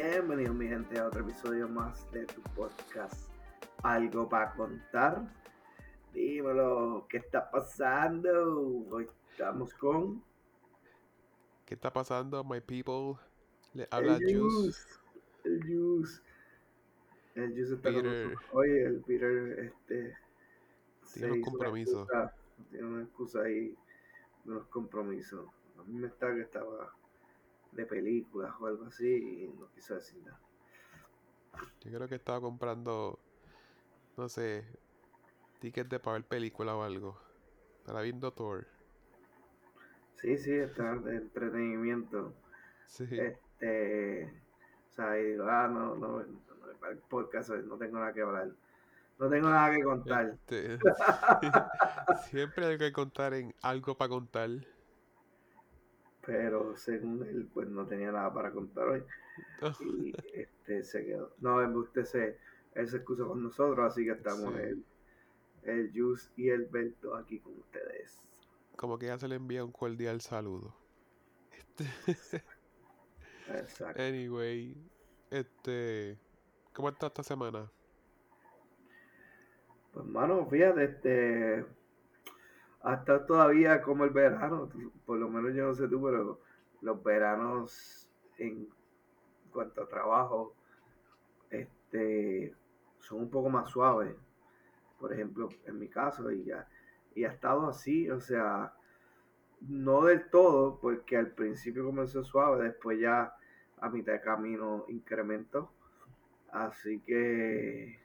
Bienvenido mi gente a otro episodio más de tu podcast Algo para contar. Dímelo, ¿qué está pasando? Hoy estamos con... ¿Qué está pasando, my people? Le habla el Juice. El Juice. El Juice está con Peter. nosotros. Oye, el Peter, este... Tiene unos hizo una excusa- Tiene una excusa ahí, unos compromisos. A mí me está que estaba de películas o algo así y no quiso decir nada. Yo creo que estaba comprando, no sé, tickets de para ver película o algo. Para viendo Thor. Sí, sí, está de entretenimiento. Sí. Este, o sea, y digo, ah, no, no, no, podcast no tengo nada que hablar. No tengo nada que contar. Este, Siempre hay que contar en algo para contar. Pero según él, pues no tenía nada para contar hoy. Y este se quedó. No, usted se, él se excusó con nosotros, así que estamos Sí. el, el Jus y el Berto aquí con ustedes. Como que ya se le envía un cordial saludo. Este, Exacto. anyway, este, ¿cómo está esta semana? Pues mano, fíjate, este hasta todavía como el verano, por lo menos yo no sé tú, pero los veranos en cuanto a trabajo, este son un poco más suaves. Por ejemplo, en mi caso, y ya, y ha estado así, o sea, no del todo, porque al principio comenzó suave, después ya a mitad de camino incrementó. Así que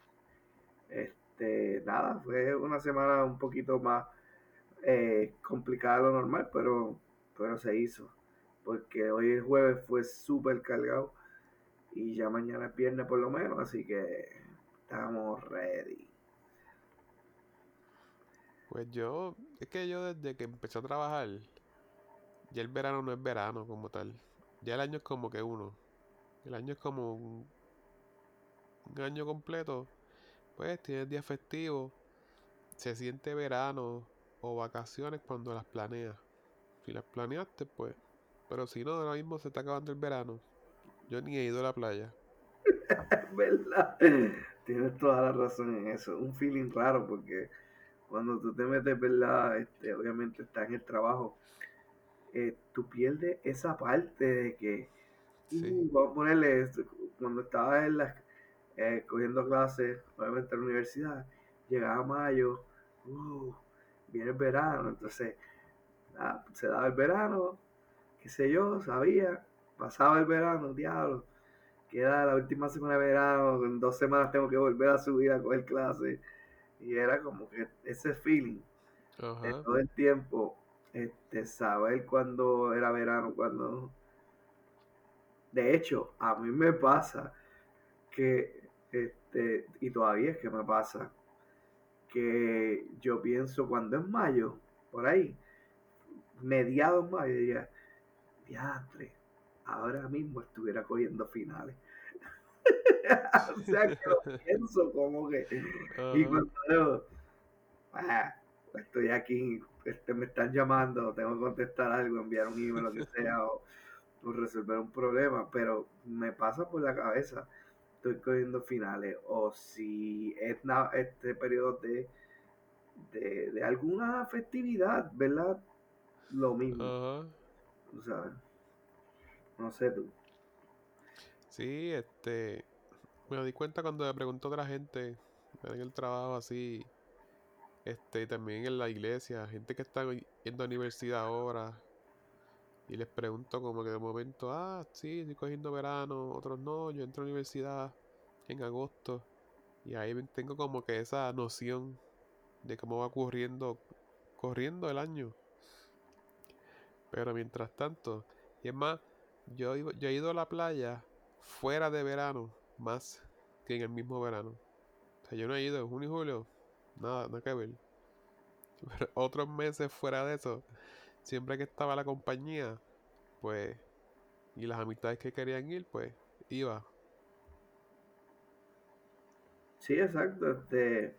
este, nada, fue una semana un poquito más eh, complicada lo normal, pero, pero se hizo. Porque hoy el jueves fue súper cargado y ya mañana es por lo menos, así que estamos ready. Pues yo, es que yo desde que empecé a trabajar, ya el verano no es verano como tal. Ya el año es como que uno. El año es como un, un año completo. Pues tienes días festivos, se siente verano o vacaciones cuando las planeas. Si las planeaste, pues. Pero si no, ahora mismo se está acabando el verano. Yo ni he ido a la playa. Es verdad. Tienes toda la razón en eso. Un feeling raro porque cuando tú te metes, ¿verdad? Este, obviamente estás en el trabajo. eh, tú pierdes esa parte de que, Sí. uh, vamos a ponerle, esto, cuando estabas en la, eh, cogiendo clases, obviamente en la universidad, llegaba mayo, uh, viene el verano, entonces nada, se daba el verano, qué sé yo, sabía, pasaba el verano, diablo, queda la última semana de verano, en dos semanas tengo que volver a subir a coger clases, y era como que ese feeling de Ajá. todo el tiempo, este, saber cuándo era verano, cuándo no. De hecho, a mí me pasa que, este, y todavía es que me pasa, que yo pienso cuando es mayo, por ahí, mediados mayo, diría, diantre, ahora mismo estuviera cogiendo finales. o sea que lo pienso como que, y cuando ah, estoy aquí, este, me están llamando, tengo que contestar algo, enviar un email, lo que sea, o, o resolver un problema, pero me pasa por la cabeza, estoy cogiendo finales, o si es na- este periodo de, de, de alguna festividad, ¿verdad? Lo mismo, tú sabes. No sé tú. Sí, este, me di cuenta cuando me preguntó otra gente en el trabajo así, este, también en la iglesia, gente que está yendo a universidad ahora, y les pregunto como que de momento, ah, sí, estoy cogiendo verano, otros no, yo entro a la universidad en agosto, y ahí tengo como que esa noción de cómo va ocurriendo, corriendo el año. Pero mientras tanto, y es más, yo, yo he ido a la playa fuera de verano más que en el mismo verano. O sea, yo no he ido en junio y julio, nada, nada que ver. Pero otros meses fuera de eso, siempre que estaba la compañía, pues, y las amistades que querían ir, pues, iba. Sí, exacto. Este,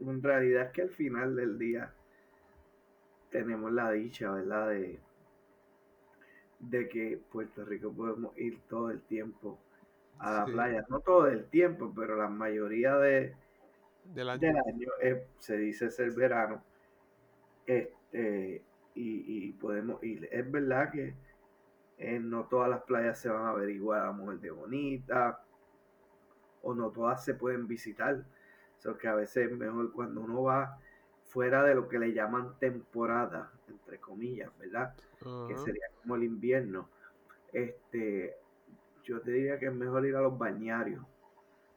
en realidad es que al final del día tenemos la dicha, ¿verdad? De, de que Puerto Rico podemos ir todo el tiempo a la playa. No todo el tiempo, pero la mayoría de, del año, se dice ser verano. Este, y, podemos ir. Es verdad que eh, no todas las playas se van a ver igual a Mujer de Bonita, o no todas se pueden visitar. O que a veces es mejor cuando uno va fuera de lo que le llaman temporada, entre comillas, ¿verdad? Que sería como el invierno. Este, yo te diría que es mejor ir a los bañarios,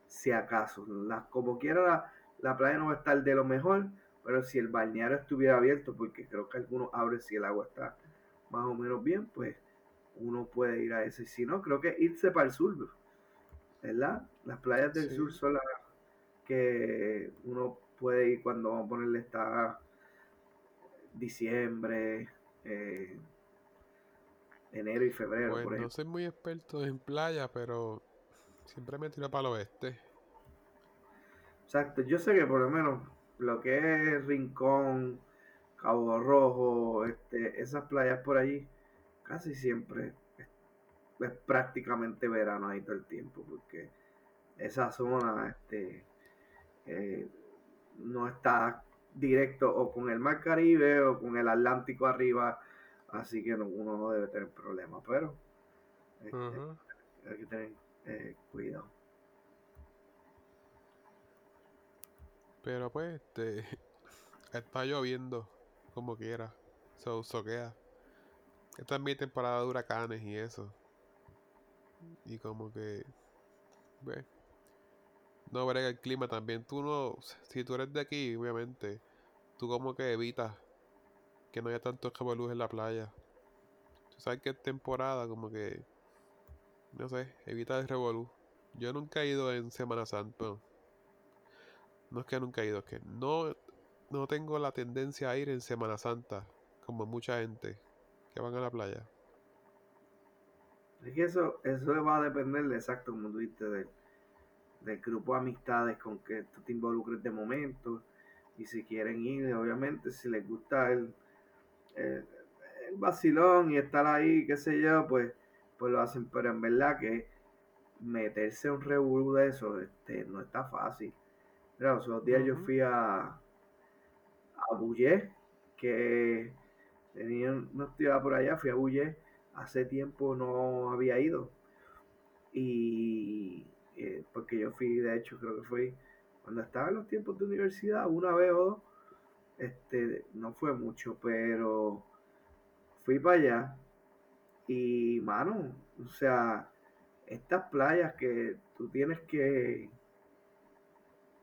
si acaso. Las, como quiera, la, playa no va a estar de lo mejor, pero si el balneario estuviera abierto, porque creo que algunos abren si el agua está más o menos bien, pues uno puede ir a ese. Si no, creo que irse para el sur, ¿verdad? Las playas del sur son las que uno puede ir cuando vamos a ponerle esta diciembre, eh, enero y febrero. Pues no soy muy experto en playa, pero siempre me tiro para el oeste. Exacto, yo sé que por lo menos lo que es Rincón, Cabo Rojo, este, esas playas por allí, casi siempre es, prácticamente verano ahí todo el tiempo, porque esa zona este, eh, no está directo o con el Mar Caribe o con el Atlántico arriba, así que uno no debe tener problemas, pero este, hay que tener eh, cuidado. Pero pues, este, está lloviendo como quiera, se soquea. Esta es mi temporada de huracanes y eso. Y como que, ve, no brega el clima también. Tú no, si tú eres de aquí, obviamente, tú como que evitas que no haya tanto luz en la playa. Tú sabes que es temporada, como que, no sé, evita el revolú. Yo nunca he ido en Semana Santa. No es que nunca he ido, es que no, no tengo la tendencia a ir en Semana Santa, como mucha gente que van a la playa. Es que eso, eso va a depender de exacto como tú dijiste de del grupo de amistades con que tú te involucres de momento. Y si quieren ir, obviamente, si les gusta el, el, vacilón y estar ahí, qué sé yo, pues, pues lo hacen. Pero en verdad que meterse un revolú de eso este, no está fácil. Pero los días yo fui a, a que tenía una actividad por allá, fui a Bullé, hace tiempo no había ido. Y eh, porque yo fui, de hecho, creo que fui cuando estaba en los tiempos de universidad, una vez o dos, este, no fue mucho, pero fui para allá. Y, mano, o sea, estas playas que tú tienes que,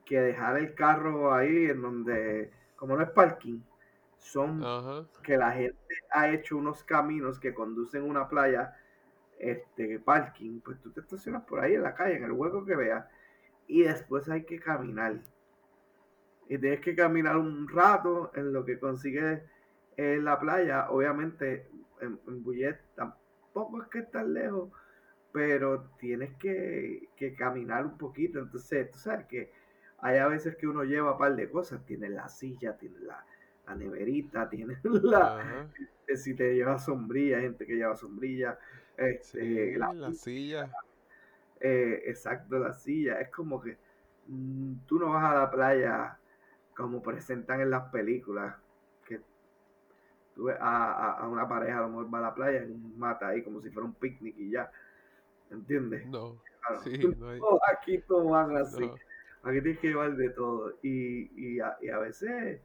que dejar el carro ahí en donde, como no es parking, son que la gente ha hecho unos caminos que conducen a una playa este parking, pues tú te estacionas por ahí en la calle, en el hueco que veas, y después hay que caminar. Y tienes que caminar un rato en lo que consigues en la playa. Obviamente, en, en Bullet tampoco es que estás lejos, pero tienes que, caminar un poquito. Entonces, tú sabes que hay a veces que uno lleva un par de cosas. Tiene la silla, tiene la, neverita, tiene la. Si te lleva sombrilla, gente que lleva sombrilla, este, la, silla. Eh, exacto, la silla. Es como que mm, tú no vas a la playa como presentan en las películas. Que tú ves a, una pareja, a lo mejor va a la playa en un mata ahí como si fuera un picnic y ya. ¿Entiendes? No. aquí no van así. Aquí tienes que llevar de todo. Y, y, a, veces.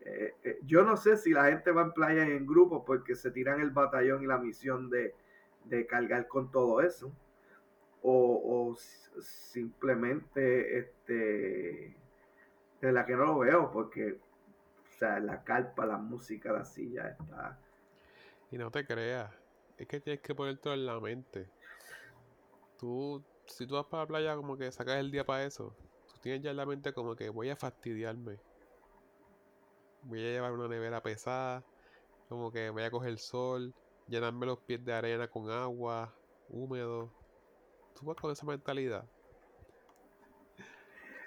Eh, eh, yo no sé si la gente va en playa en grupo porque se tiran el batallón y la misión de, de cargar con todo eso. O, simplemente este de la que no lo veo porque o sea la carpa la música la silla está y no te creas es que tienes que poner todo en la mente tú si tú vas para la playa como que sacas el día para eso tú tienes ya en la mente como que voy a fastidiarme voy a llevar una nevera pesada como que voy a coger sol llenarme los pies de arena con agua, húmedo. ¿Tú vas con esa mentalidad?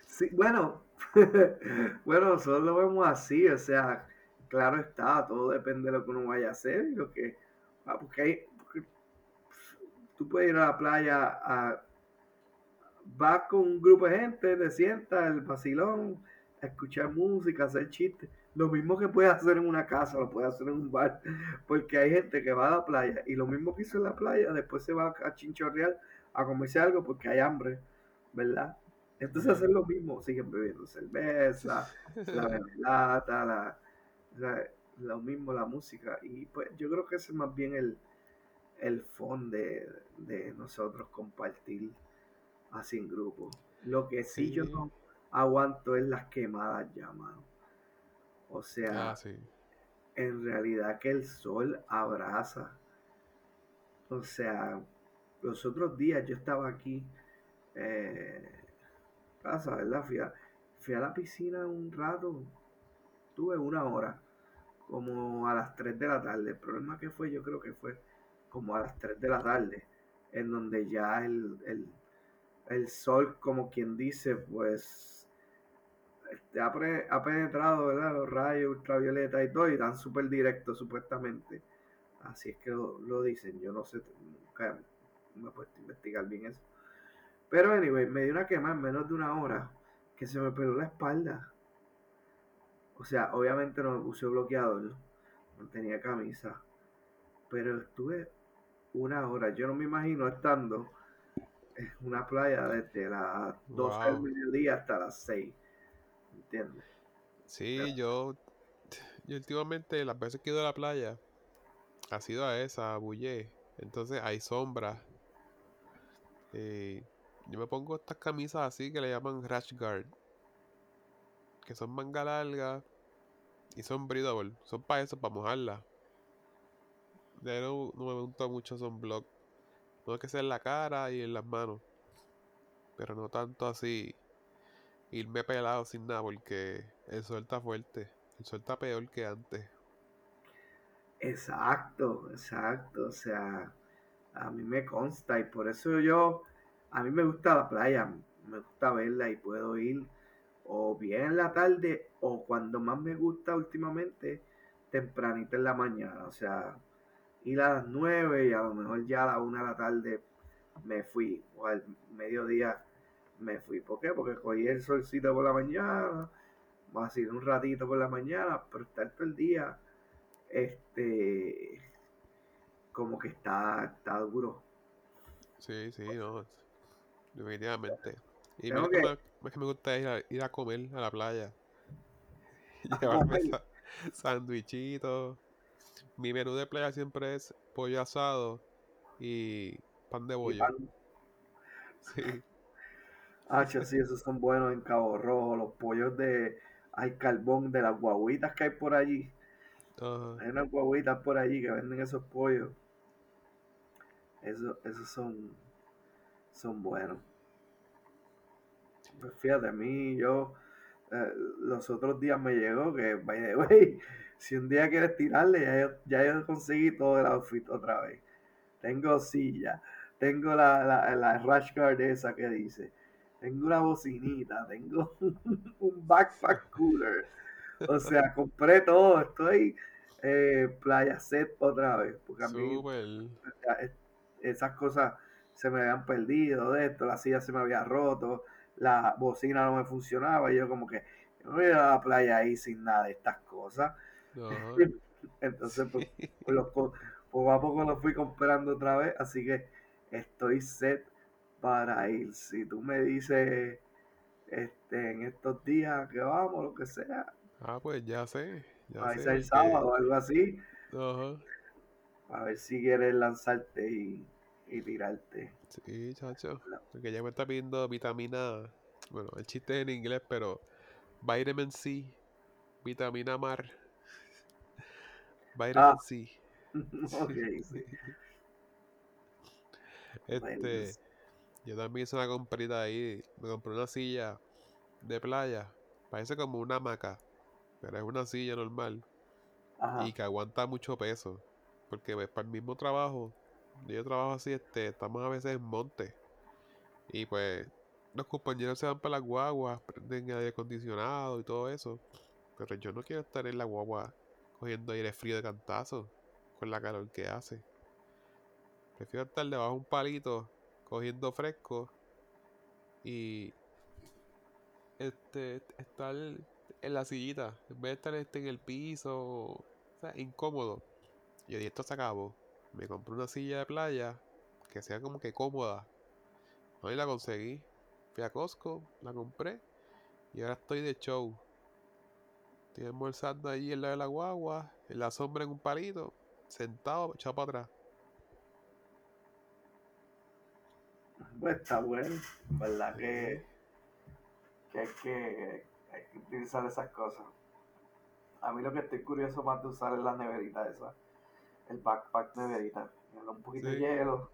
Sí, bueno, bueno, nosotros lo vemos así, o sea, claro está, todo depende de lo que uno vaya a hacer y lo que, ah, porque, tú puedes ir a la playa a vas con un grupo de gente, te sientas, el vacilón, a escuchar música, hacer chistes. Lo mismo que puedes hacer en una casa, lo puedes hacer en un bar, porque hay gente que va a la playa y lo mismo que hizo en la playa, después se va a Chinchorreal a comerse algo porque hay hambre, ¿verdad? Entonces hacer lo mismo, siguen bebiendo cerveza, la lata, la, lo mismo la música. Y pues yo creo que ese es más bien el, el fondo de, nosotros compartir así en grupo. Lo que sí, yo no aguanto es las quemadas llamadas. O sea, ah, en realidad que el sol abraza. O sea, los otros días yo estaba aquí, eh, casa, ¿verdad? Fui a, fui a la piscina un rato, tuve una hora, como a las 3 de la tarde. El problema que fue, yo creo que fue como a las 3 de la tarde, en donde ya el, el, sol, como quien dice, pues este, ha, penetrado los rayos ultravioleta y todo, y dan súper directo supuestamente. Así es que lo, dicen, yo no sé, nunca me he puesto a investigar bien eso. Pero anyway, me dio una quema en menos de una hora que se me peló la espalda. O sea, obviamente no usé bloqueador, no tenía camisa, pero estuve una hora. Yo no me imagino estando una playa desde las 12 del mediodía hasta las 6. ¿Entiendes? Sí, yo, yo últimamente las veces que he ido a la playa ha sido a esa, a Bullé. Entonces hay sombra. Eh, yo me pongo estas camisas así que le llaman rash guard. Que son manga larga y son breathable. Son para eso, para mojarla. Ya no, no me gusta mucho son blog. No es que sea en la cara y en las manos. Pero no tanto así irme pelado sin nada porque el sol está fuerte. El sol está peor que antes. Exacto, exacto. O sea, a mí me consta y por eso yo, a mí me gusta la playa, me gusta verla y puedo ir o bien en la tarde o cuando más me gusta últimamente, tempranito en la mañana. O sea, ir a las 9 y a lo mejor ya a las 1 de la tarde me fui, o al mediodía me fui. ¿Por qué? Porque cogí el solcito por la mañana, más ir un ratito por la mañana, pero estar todo el día, este, como que está, está duro. Sí, sí, no, definitivamente. Y me, que... que me gusta ir a, ir a comer a la playa. Llevarme sandwichitos mi menú de playa siempre es pollo asado y pan de bollo. Sí. Ah, sí, esos son buenos en Cabo Rojo, los pollos de hay carbón de las guaguitas que hay por allí. Hay unas guaguitas por allí que venden esos pollos. Esos, esos son, son buenos. Pues fíjate, a mí, yo, eh, los otros días me llegó que, by the way, si un día quieres tirarle, ya yo, ya yo conseguí todo el outfit otra vez. Tengo silla, tengo la, la, la rash guard esa que dice, tengo una bocinita, tengo un backpack cooler. O sea, compré todo, estoy eh, playa set otra vez. Porque a mí esas cosas se me habían perdido de esto, la silla se me había roto, la bocina no me funcionaba, y yo como que no voy a la playa ahí sin nada de estas cosas. Entonces, pues, pues poco a poco lo fui comprando otra vez, así que estoy set para ir. Si tú me dices este, en estos días que vamos, lo que sea. Ah, pues ya sé. Ya sé, el sábado o algo así. A ver si quieres lanzarte y, y tirarte. Sí, chacho. Porque ya me está pidiendo vitamina. Bueno, el chiste es en inglés, pero vitamin C, vitamina mar. Vitamin ah. C. Este, yo también hice una comprita ahí. Me compré una silla de playa. Parece como una hamaca, pero es una silla normal. Y que aguanta mucho peso. Porque pues, para el mismo trabajo, yo trabajo así, este, estamos a veces en monte. Y pues los compañeros se van para las guaguas, prenden aire acondicionado y todo eso. Pero yo no quiero estar en la guagua cogiendo aire frío de cantazo con la calor que hace. Prefiero estar debajo de un palito cogiendo fresco y este estar en la sillita en vez de estar este, en el piso, o sea, incómodo. Y dije, esto se acabó. Me compré una silla de playa que sea como que cómoda. Hoy la conseguí. Fui a Costco, la compré y ahora estoy de show. Estoy almorzando ahí en la de la guagua, en la sombra en un palito, sentado, echado para atrás. Pues está bueno, ¿verdad? Que, que, hay que hay que utilizar esas cosas. A mí lo que estoy curioso más de usar es la neverita esa, el backpack neverita. Un poquito de hielo,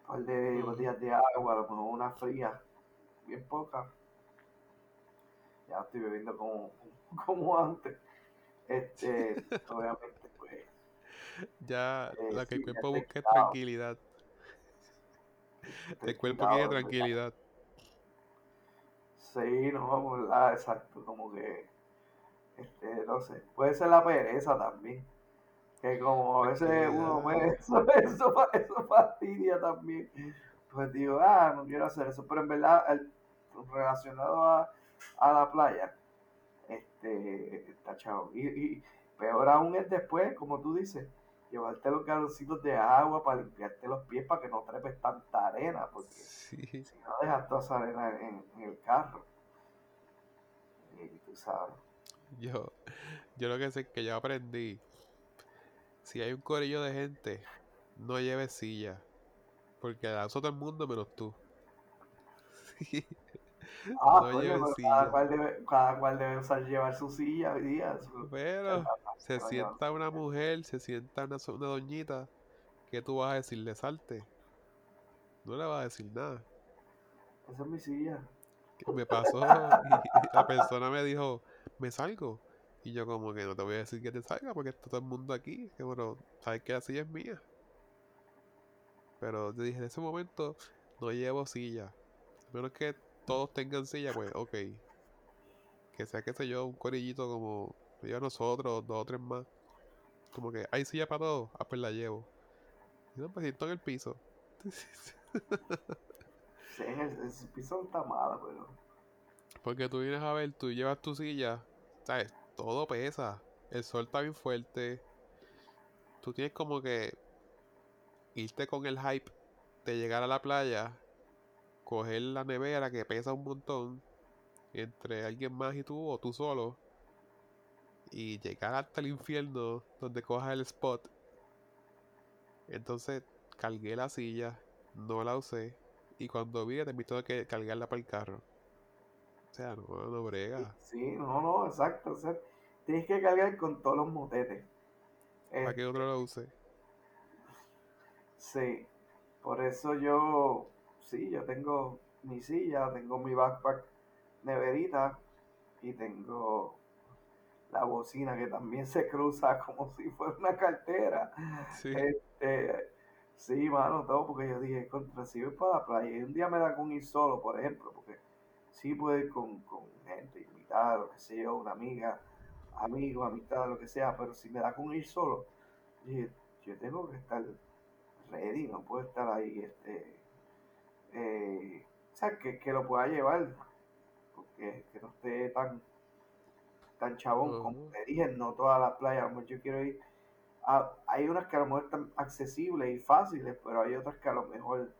un par de botellas de agua, a lo mejor una fría, bien poca. Ya estoy bebiendo como, como antes. Este, obviamente, pues. Ya, eh, la que el cuerpo busca es tranquilidad. El cuerpo quiere tranquilidad. Sí, no, ¿verdad? Exacto, como que, este, no sé, puede ser la pereza también. Que como a veces uno ve eso, eso, eso fastidia también. Pues digo, ah, no quiero hacer eso. Pero en verdad, el, relacionado a, a la playa, este, está chavo. Y, y peor aún es después, como tú dices, llevarte los galoncitos de agua para limpiarte los pies para que no trepes tanta arena, porque si no dejas toda esa arena en, el carro. Y tú sabes. Yo, yo lo que sé es que yo aprendí, si hay un corillo de gente, no lleves silla, porque la usa todo el mundo menos tú. Ah, no cada, cual debe, cada cual debe usar llevar su silla hoy día. Pero se sienta una mujer, se sienta una, una doñita, ¿qué tú vas a decirle? Salte. No le vas a decir nada. Esa es mi silla. ¿Qué me pasó? y la persona me dijo, ¿me salgo? Y yo como que no te voy a decir que te salga porque está todo el mundo aquí. Que bueno, sabes que la silla es mía. Pero te dije, en ese momento no llevo silla. A menos que todos tengan silla, pues ok. Que sea, que sé yo, un corillito como yo nosotros, dos o tres más. Como que hay silla para todos, ah, pues la llevo. Y no, pues siento en el piso. sí, el, piso está malo, pero. Porque tú vienes a ver, tú llevas tu silla, ¿sabes? Todo pesa. El sol está bien fuerte. Tú tienes como que irte con el hype de llegar a la playa coger la nevera que pesa un montón entre alguien más y tú o tú solo y llegar hasta el infierno donde cojas el spot. Entonces cargué la silla, no la usé y cuando vi te invito que cargarla para el carro. O sea, no, no brega. Sí, no, no, exacto. O sea, tienes que cargar con todos los motetes. ¿Para qué otro lo use? Sí, por eso yo sí, yo tengo mi silla, tengo mi backpack neverita y tengo la bocina que también se cruza como si fuera una cartera. Sí. Este, sí, mano, todo porque yo dije, contra si voy para la playa y un día me da con ir solo, por ejemplo, porque sí puedo ir con, con gente invitada, lo que sea yo, una amiga, amigo, amistad, lo que sea, pero si me da con ir solo, dije, yo tengo que estar ready, no puedo estar ahí, este, eh, o sea, que, que, lo pueda llevar, porque que no esté tan, tan chabón. Como te dije, no todas las playas, yo quiero ir. A, hay unas que a lo mejor están accesibles y fáciles, pero hay otras que a lo mejor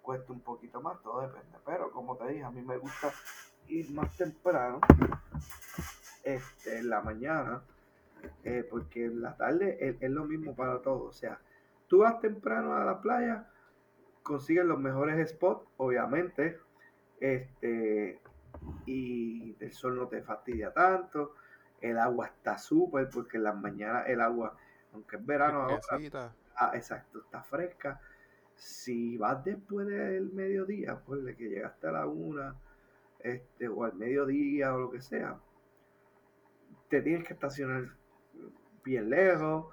cuesta un poquito más, todo depende. Pero como te dije, a mí me gusta ir más temprano, este, en la mañana, eh, porque en la tarde es, es, lo mismo para todos. O sea, tú vas temprano a la playa, consiguen los mejores spots, obviamente, este, y el sol no te fastidia tanto, el agua está súper, porque en las mañanas el agua, aunque es verano ahora, ah, exacto, está fresca. Si vas después del mediodía, pues de que llegaste a la una, este, o al mediodía o lo que sea, te tienes que estacionar bien lejos.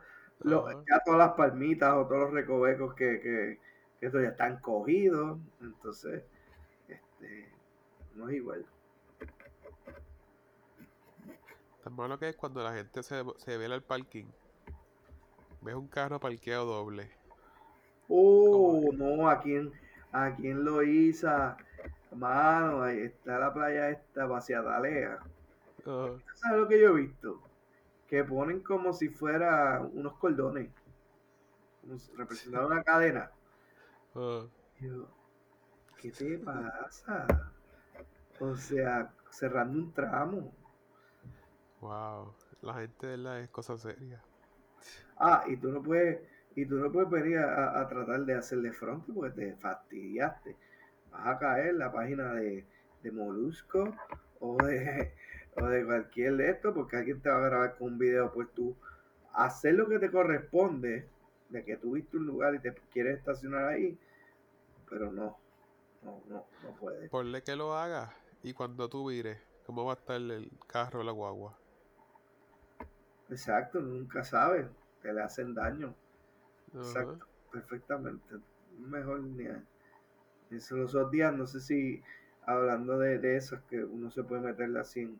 ya todas las palmitas o todos los recovecos que, estos ya están cogidos, entonces este, no es igual. Tan malo que es cuando la gente se, se ve al parking, ves un carro parqueado doble Oh, no, aquí en, aquí en Loíza, mano, ahí está la playa esta, Vaciadalea. ¿Sabes lo que yo he visto? Que ponen como si fuera unos cordones, representando una cadena. ¿Qué te pasa? O sea, cerrando un tramo. Wow, la gente de la es cosa seria. Ah, y tú no puedes, y tú no puedes venir a, tratar de hacerle front porque te fastidiaste. Vas a caer en la página de, de Molusco o de, o de cualquier de esto porque alguien te va a grabar con un video pues tú hacer lo que te corresponde de que tú viste un lugar y te quieres estacionar ahí, pero no, no, no, no puede. Ponle que lo haga y cuando tú vires, ¿cómo va a estar el carro o la guagua? Exacto, nunca sabes, que le hacen daño. Exacto, perfectamente. Mejor ni eso los otros días, no sé si hablando de, de eso, es que uno se puede meterle así en,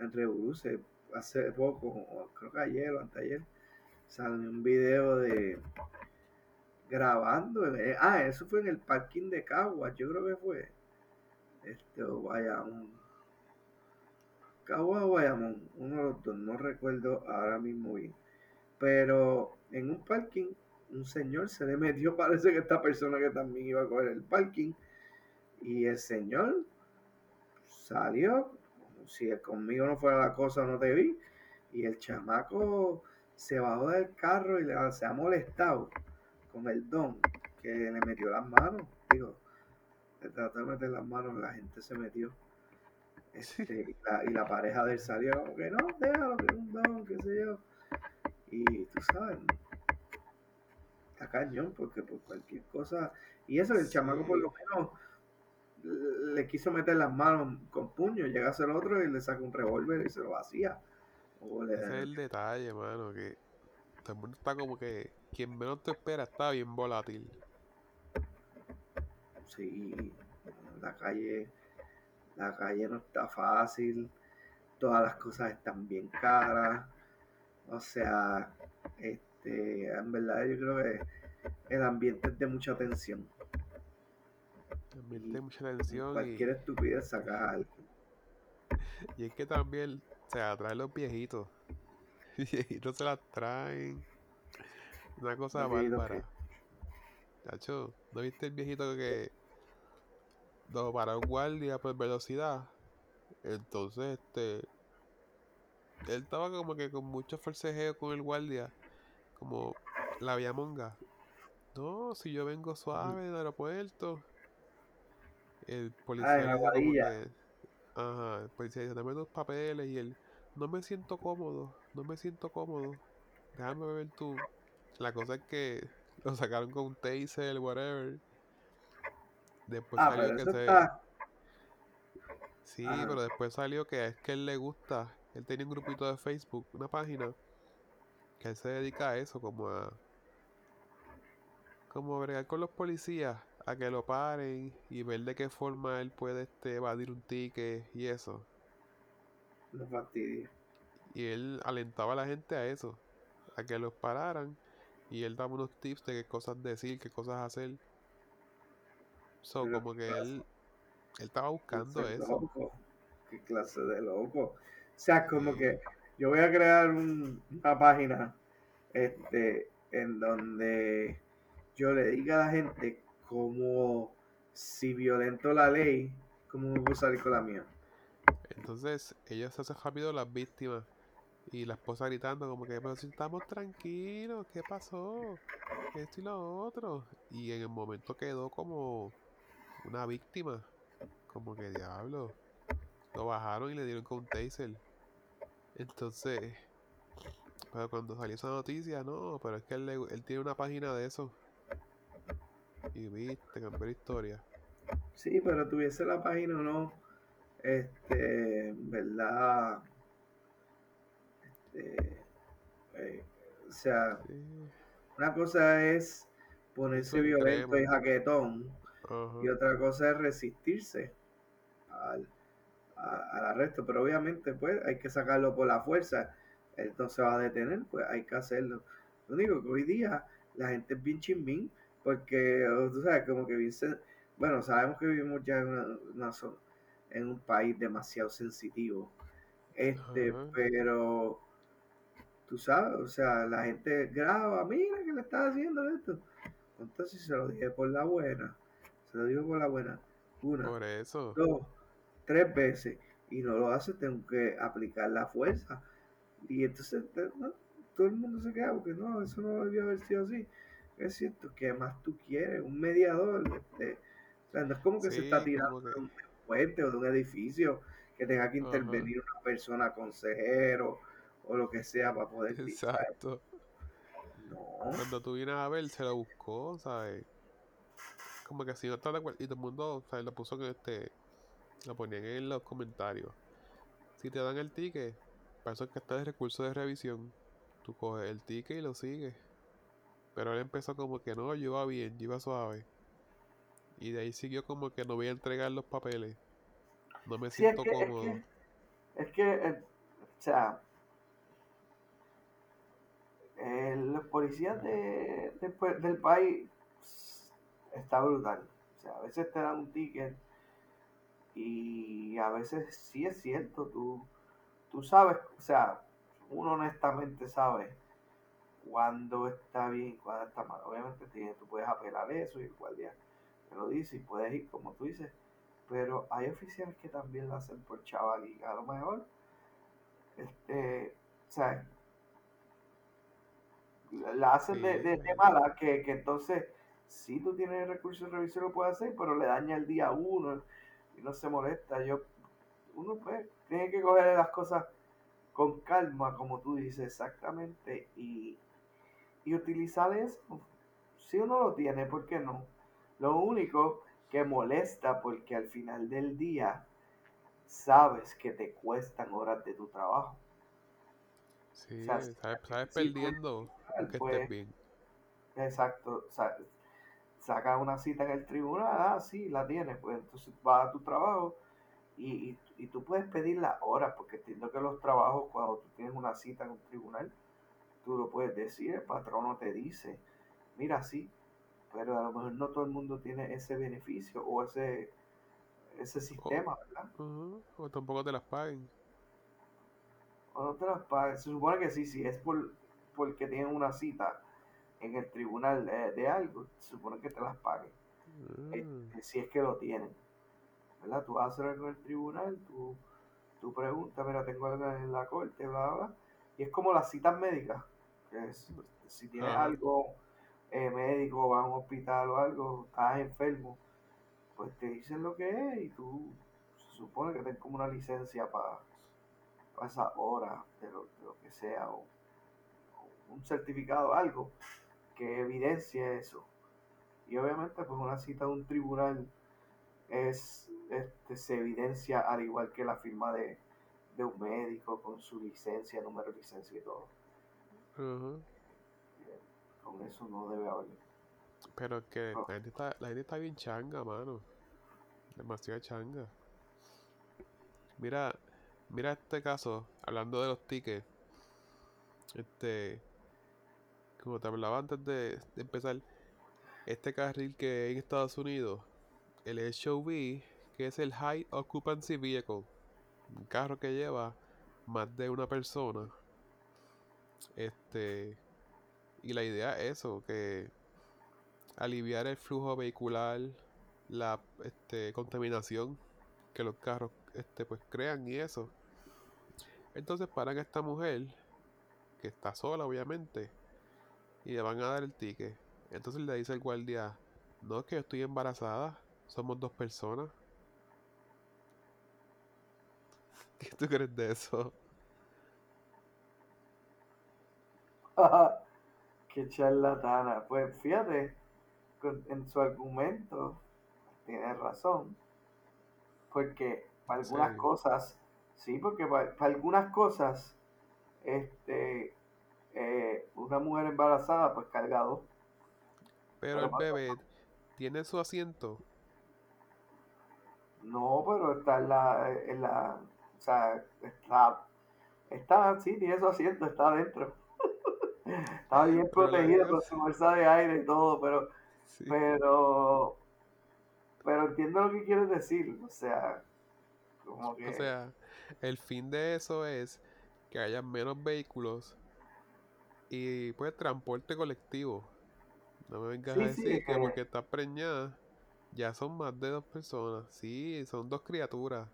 en Hace poco, creo que ayer o anteayer, salió un video de grabando. Eh, ah, eso fue en el parking de Caguas, yo creo que fue. Este, o Bayamón. Caguas o Bayamón, uno de los dos, no recuerdo ahora mismo bien. Pero en un parking, un señor se le metió, parece que esta persona que también iba a coger el parking. Y el señor salió, si conmigo no fuera la cosa, no te vi. Y el chamaco se bajó del carro y le, se ha molestado con el don que le metió las manos. Digo, le trató de meter las manos, la gente se metió. Este, y, la, pareja de él salió que no, déjalo, que es un don, qué sé yo. Y tú sabes, está cañón, porque por cualquier cosa. Y eso, el chamaco por lo menos le quiso meter las manos con puño, llega a ser otro y le saca un revólver y se lo vacía. Ese es el detalle, mano, que todo el mundo está como que quien menos te espera está bien volátil. Sí, la calle, la calle no está fácil, todas las cosas están bien caras, o sea, este, en verdad yo creo que el ambiente es de mucha tensión. El ambiente de mucha tensión. Cualquier estupidez saca algo. Y es que también o sea, trae los viejitos. viejitos se las traen. Una cosa bárbara. Chacho, ¿no viste el viejito que lo para un guardia por velocidad? Entonces, este. Él estaba como que con mucho forcejeo con el guardia. Como la monga. No, si yo vengo suave del aeropuerto. El policía. Ay, Ajá, el policía dice, dame los papeles y él, no me siento cómodo, no me siento cómodo, déjame ver tú. La cosa es que lo sacaron con un taser, whatever. Después ah, salió que se... Sí, pero después salió que es que él le gusta, él tiene un grupito de Facebook, una página, que él se dedica a eso, como a... Como a bregar con los policías a que lo paren y ver de qué forma él puede este, evadir un ticket y eso. Lo fastidia. Y él alentaba a la gente a eso, a que los pararan y él daba unos tips de qué cosas decir, qué cosas hacer. So, como que él, él estaba buscando eso. Qué clase de loco. O sea, como que yo voy a crear una página este en donde yo le diga a la gente como si violento la ley, ¿cómo me puedo salir con la mía? Entonces, ellos se hacen rápido las víctimas. Y la esposa gritando como que, pero si estamos tranquilos, ¿qué pasó? Esto y lo otro. Y en el momento quedó como una víctima. Como que diablo. Lo bajaron y le dieron con un taser. Entonces, pero cuando salió esa noticia, no, pero es que él, él tiene una página de eso. Y viste, cambió la historia. Sí, pero tuviese la página o no, este, verdad, este, eh, o sea, una cosa es ponerse violento y jaquetón, y otra cosa es resistirse al, al arresto, pero obviamente pues hay que sacarlo por la fuerza, él no se va a detener, pues hay que hacerlo. Lo único que hoy día la gente es bien chimbín, porque tú sabes, como que Vincent, bueno, sabemos que vivimos ya en, una, en un país demasiado sensitivo, este, pero tú sabes, o sea, la gente graba, mira que le está haciendo esto. Entonces se lo dije por la buena, se lo digo por la buena, una, por eso. dos, tres veces, y no lo hace, tengo que aplicar la fuerza. Y entonces todo el mundo se queda porque no, eso no debió haber sido así. Es cierto, ¿qué más tú quieres? Un mediador. Este, o sea, no es como que se está tirando de un puente o de un edificio que tenga que intervenir una persona, consejero o lo que sea para poder. Exacto. No. Cuando tú vienes a ver, se lo buscó, ¿sabes? Como que si no está de acuerdo. Y todo el mundo, ¿sabes? Lo puso que este. Lo ponían en los comentarios. Si te dan el ticket, para eso es que está el recurso de revisión. Tú coges el ticket y lo sigues. Pero él empezó como que no, yo iba bien, yo iba suave. Y de ahí siguió como que no voy a entregar los papeles. No me siento cómodo. Es que, eh, o sea, eh, los policías de, del país está brutal. O sea, a veces te dan un ticket y a veces sí es cierto, tú, tú sabes, o sea, uno honestamente sabe cuando está bien y cuando está mal. Obviamente tú puedes apelar eso y el guardia te lo dice y puedes ir como tú dices. Pero hay oficiales que también lo hacen por chaval y a lo mejor, este, o sea, la hacen de, de, mala que, que entonces si tú tienes el recurso de revisión lo puedes hacer, pero le daña el día uno y no se molesta. Yo, uno pues tiene que coger las cosas con calma, como tú dices exactamente, y y utilizar eso. Si uno lo tiene, ¿por qué no? Lo único que molesta porque al final del día sabes que te cuestan horas de tu trabajo. Sí, sabes, perdiendo que estés bien. Exacto. saca una cita en el tribunal, ah, sí, la tienes, pues entonces vas a tu trabajo y, y, y tú puedes pedir la hora, porque entiendo que los trabajos, cuando tú tienes una cita en un tribunal, tú lo puedes decir, el patrono te dice, mira, sí, pero a lo mejor no todo el mundo tiene ese beneficio o ese, ese sistema, ¿verdad? O tampoco te las paguen. O no te las paguen. Se supone que sí, si es por porque tienen una cita en el tribunal de, algo, se supone que te las paguen. Mm. Este, si es que lo tienen. ¿Verdad? Tú vas a hacer algo en el tribunal, tú, tú preguntas, mira, tengo algo en la corte, bla, bla, y es como las citas médicas si tienes algo eh, médico, vas a un hospital o algo, estás enfermo, pues te dicen lo que es y tú se supone que tienes como una licencia para, esa hora de lo, que sea, o, un certificado, algo que evidencie eso. Y obviamente, pues una cita de un tribunal es, este, se evidencia al igual que la firma de, de un médico con su licencia, número de licencia y todo. Con eso no debe haber. Pero que la, gente está, la gente está bien changa, mano. Demasiado changa. Mira, mira este caso, hablando de los tickets. Este, como te hablaba antes de, empezar, este carril que hay en Estados Unidos, el SUV, que es el High Occupancy Vehicle, un carro que lleva más de una persona este, y la idea es eso, que aliviar el flujo vehicular, la este, contaminación que los carros este, pues crean y eso. Entonces paran a esta mujer, que está sola obviamente, y le van a dar el ticket. Entonces le dice el guardia, no es que yo estoy embarazada, somos dos personas. ¿Qué tú crees de eso? Qué charlatana. Pues fíjate, en su argumento tiene razón. Porque para algunas cosas, sí, porque para, algunas cosas, este, eh, una mujer embarazada, pues cargado. Pero, el bebé tiene su asiento. No, pero está en la, en la, o sea, está, está, sí, tiene su asiento, está adentro. Estaba bien protegido con su bolsa de aire y todo, pero Pero, pero entiendo lo que quieres decir, o sea, como que... O sea, el fin de eso es que haya menos vehículos y pues transporte colectivo. No me vengas a decir que porque está preñada ya son más de dos personas. Sí, son dos criaturas.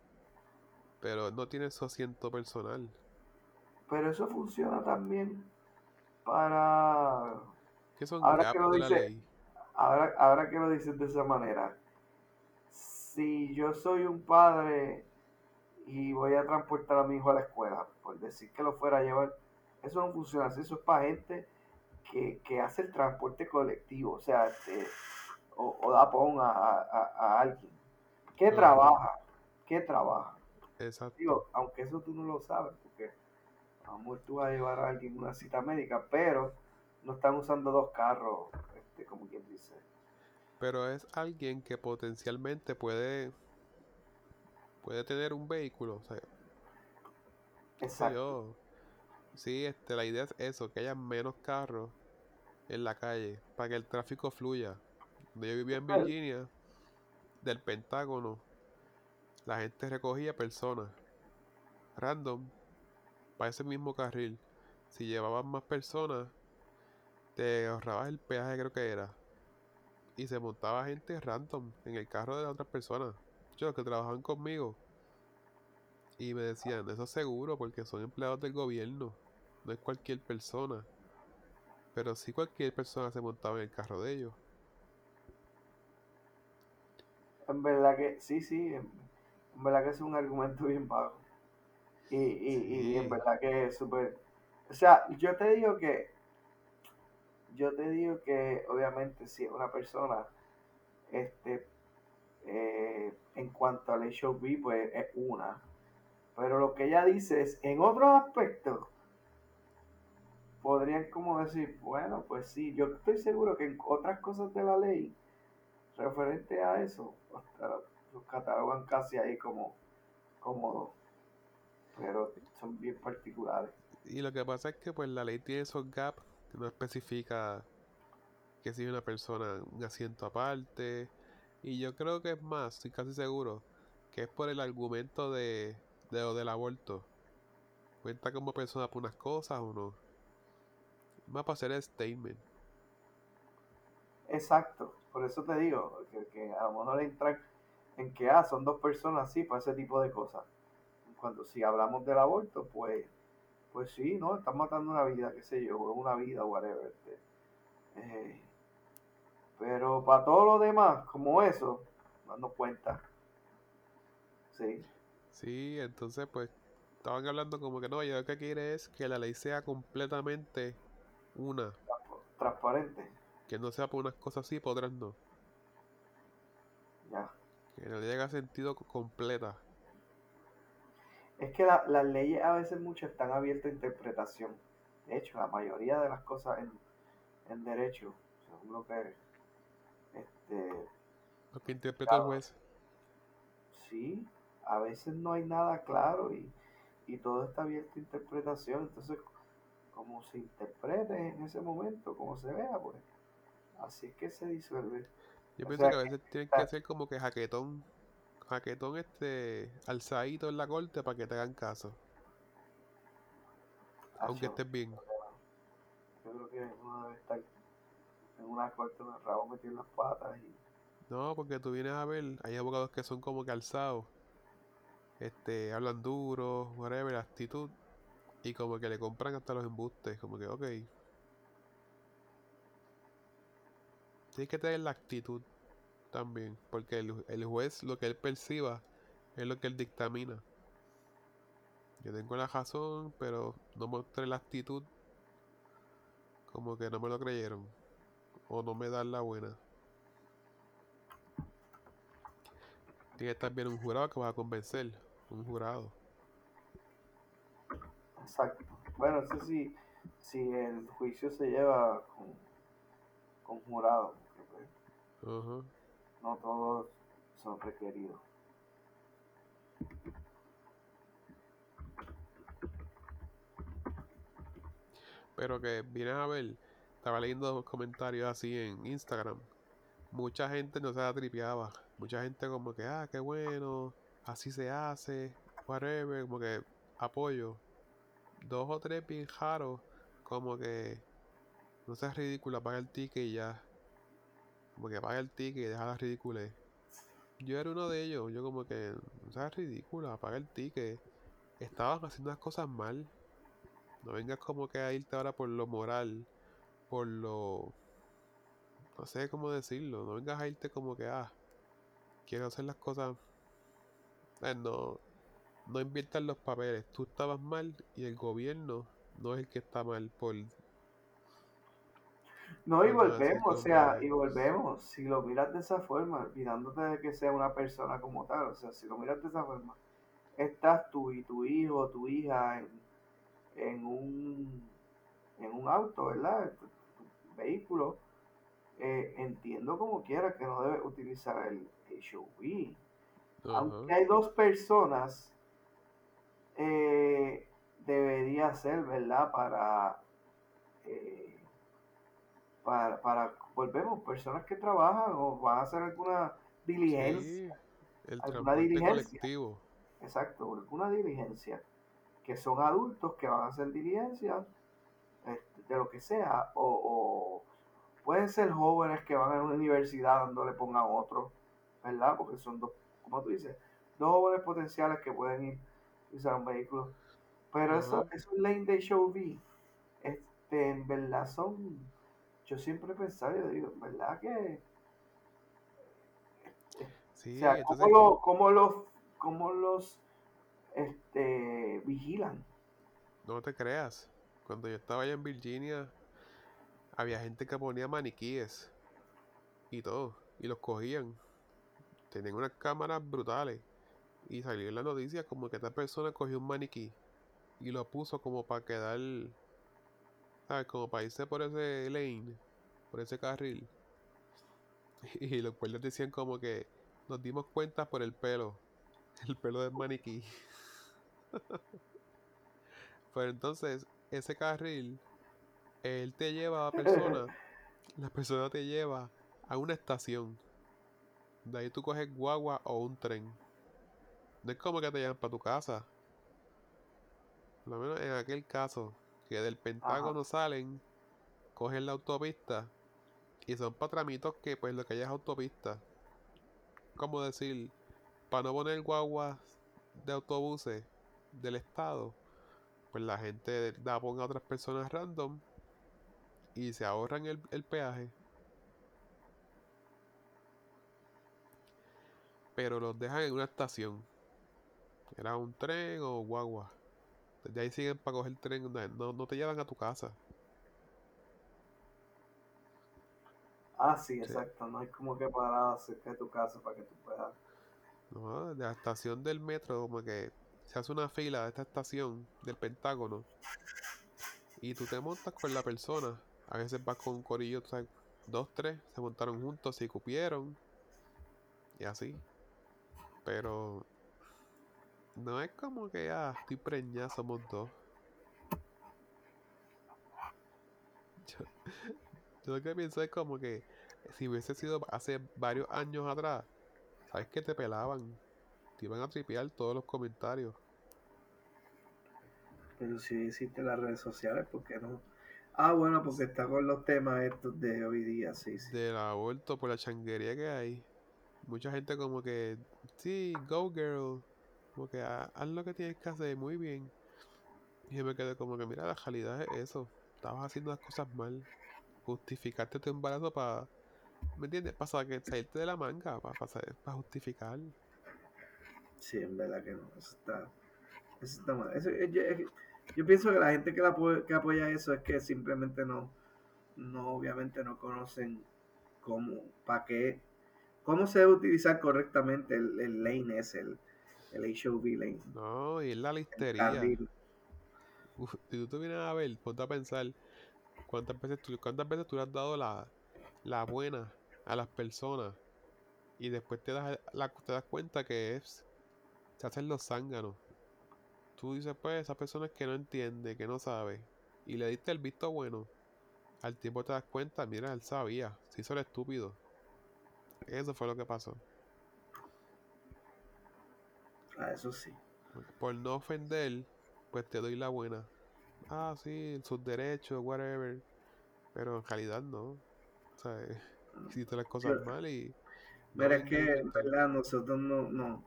Pero no tiene su asiento personal. Pero eso funciona también para... ¿Qué son ahora que lo de la ley? Ahora, ahora que lo dices de esa manera. Si yo soy un padre y voy a transportar a mi hijo a la escuela, por decir que lo fuera a llevar, eso no funciona así, eso es para gente que, hace el transporte colectivo, o sea, este, o, da pon a, alguien. que trabaja? que trabaja? Exacto. Digo, aunque eso tú no lo sabes, porque vamos tú a llevar a alguien una cita médica, pero no están usando dos carros, este, como quien dice. Pero es alguien que potencialmente puede puede tener un vehículo, o sea, Exacto. sí, este, la idea es eso, que haya menos carros en la calle para que el tráfico fluya. Donde yo vivía en Virginia, del Pentágono, la gente recogía personas random ese mismo carril. Si llevaban más personas, te ahorrabas el peaje, creo que era. Y se montaba gente random en el carro de las otras personas. Yo, que trabajaban conmigo. Y me decían, eso es seguro porque son empleados del gobierno. No es cualquier persona. Pero si cualquier persona se montaba en el carro de ellos. En verdad que, sí, sí, en, verdad que es un argumento bien bajo. Y, y, en verdad que es súper... O sea, yo te digo que, yo te digo que obviamente si una persona, este, eh, en cuanto al HOV, pues es una. Pero lo que ella dice es, en otros aspectos, podrían como decir, bueno, pues sí, yo estoy seguro que en otras cosas de la ley referente a eso, los catalogan casi ahí como cómodos, pero son bien particulares. Y lo que pasa es que pues la ley tiene esos gaps que no especifica que si una persona un asiento aparte, y yo creo que es más, estoy casi seguro, que es por el argumento de, de lo del aborto. Cuenta como persona por unas cosas o no. Va para hacer el statement. Exacto, por eso te digo, que, a lo mejor entran en que ah, son dos personas así para ese tipo de cosas. Cuando si hablamos del aborto, pues, pues sí, ¿no? Están matando una vida, qué sé yo, una vida, whatever. Este, eh, pero para todo lo demás, como eso, dando cuenta. Sí. Sí, entonces pues estaban hablando como que no, yo lo que quiere es que la ley sea completamente una. Transparente. Que no sea por unas cosas así, por otras no. Ya. Que no le llega sentido completa. Es que las leyes a veces muchas están abiertas a interpretación. De hecho, la mayoría de las cosas en, en derecho, según lo que este lo que interpreta el juez. Sí, a veces no hay nada claro y, y todo está abierto a interpretación. Entonces, como se interprete en ese momento, como se vea, pues así es que se disuelve. Yo pienso que a veces tienen que hacer como que jaquetón, jaquetón este, alzadito en la corte para que te hagan caso. Aunque estés bien. Yo creo que uno debe estar en una corte con el rabo metido en las patas y... No, porque tú vienes a ver, hay abogados que son como que alzados, este, hablan duro, whatever, actitud, y como que le compran hasta los embustes, como que, ok. Tienes que tener la actitud también, porque el, juez lo que él perciba es lo que él dictamina. Yo tengo la razón, pero no mostré la actitud. Como que no me lo creyeron. O no me dan la buena. Tiene que estar bien un jurado que va a convencer. Un jurado. Exacto. Bueno, eso sí, si el juicio se lleva con, con jurado, pues, no todos son requeridos. Pero que vienes a ver, estaba leyendo comentarios así en Instagram mucha gente no se la tripeaba. Mucha gente como que, ah, qué bueno, así se hace, whatever, como que apoyo. Dos o tres bien como que no seas ridícula, paga el ticket y ya. Como que paga el ticket y deja la ridícula. Yo era uno de ellos, yo como que no seas ridícula, paga el ticket. Estabas haciendo las cosas mal. No vengas como que a irte ahora por lo moral, por lo... No sé cómo decirlo, no vengas a irte como que, ah, quiero hacer las cosas... Eh, no, no inviertas los papeles, tú estabas mal y el gobierno no es el que está mal por... No, y volvemos, o sea, y volvemos, si lo miras de esa forma, olvidándote de que sea una persona como tal, o sea, si lo miras de esa forma, estás tú y tu hijo, tu hija en, en un, en un auto, ¿verdad? Tu, vehículo, eh, entiendo como quiera que no debe utilizar el HOV. Aunque hay dos personas, eh, debería ser, ¿verdad? Para, eh, para, para, volvemos, personas que trabajan o van a hacer alguna diligencia. el alguna diligencia. Colectivo. Exacto, alguna diligencia que son adultos que van a hacer diligencias este, de lo que sea, o, pueden ser jóvenes que van a una universidad donde le pongan otro, ¿verdad? Porque son dos, como tú dices, dos jóvenes potenciales que pueden ir a usar un vehículo. Pero eso, esos lane de show V, este, en verdad son, yo siempre he pensado, yo digo, ¿verdad que? Sí, o sea, ¿cómo, los, cómo los este, vigilan. No te creas. Cuando yo estaba allá en Virginia, había gente que ponía maniquíes y todo. Y los cogían. Tenían unas cámaras brutales. Y salió en la noticia como que esta persona cogió un maniquí y lo puso como para quedar. ¿Sabes? Como para irse por ese lane, por ese carril. Y los cuales decían como que nos dimos cuenta por el pelo. El pelo del maniquí. Pues entonces, ese carril, él te lleva a la persona, la persona te lleva a una estación. De ahí tú coges guagua o un tren. No es como que te llevan para tu casa. Por lo menos en aquel caso, que del Pentágono salen, cogen la autopista y son para tramitos que pues lo que hay es autopista. Como decir, para no poner guaguas de autobuses del Estado, pues la gente da ponga a otras personas random y se ahorran el, el peaje. Pero los dejan en una estación. Era un tren o guagua. Desde ahí siguen para coger el tren. No, no te llevan a tu casa. Ah, sí, exacto. No hay como que parar cerca de tu casa para que tú puedas. No, de la estación del metro, como que se hace una fila de esta estación del Pentágono y tú te montas con la persona. A veces vas con un corillo, dos, tres, se montaron juntos, se cupieron y así. Pero no es como que ya ah, estoy preñada, somos dos. Yo, lo que pienso es como que si hubiese sido hace varios años atrás, sabes que te pelaban te iban a tripear todos los comentarios. Pero si hiciste las redes sociales, ¿por qué no? Ah, bueno, porque está con los temas estos de hoy día, sí, sí. Del aborto, por la changuería que hay. Mucha gente como que, sí, go girl. Como que haz lo que tienes que hacer, muy bien. Y yo me quedé como que, mira, la realidad es eso. Estabas haciendo las cosas mal. Justificarte tu embarazo para, ¿me entiendes? Para que salirte de la manga, para, justificar. Sí, en verdad que no. Eso está, eso está mal. yo, pienso que la gente que, la, que apoya eso es que simplemente no, no obviamente no conocen cómo, para qué, cómo se debe utilizar correctamente el, lane ese, el, el HOV lane. No, y es la listería. si tú te vienes a ver, ponte a pensar cuántas veces tú, cuántas veces tú le has dado la, la buena a las personas y después te das, la, te das cuenta que es se hacen los zánganos. Tú dices, pues, esa persona es que no entiende, que no sabe, y le diste el visto bueno, al tiempo te das cuenta, mira, él sabía, se hizo el estúpido. Eso fue lo que pasó. Ah, eso sí. Por no ofender, pues te doy la buena. Ah, sí, sus derechos, whatever. Pero en realidad no. O sea, hiciste las cosas mal y. Mira, es que, en verdad, nosotros no, no.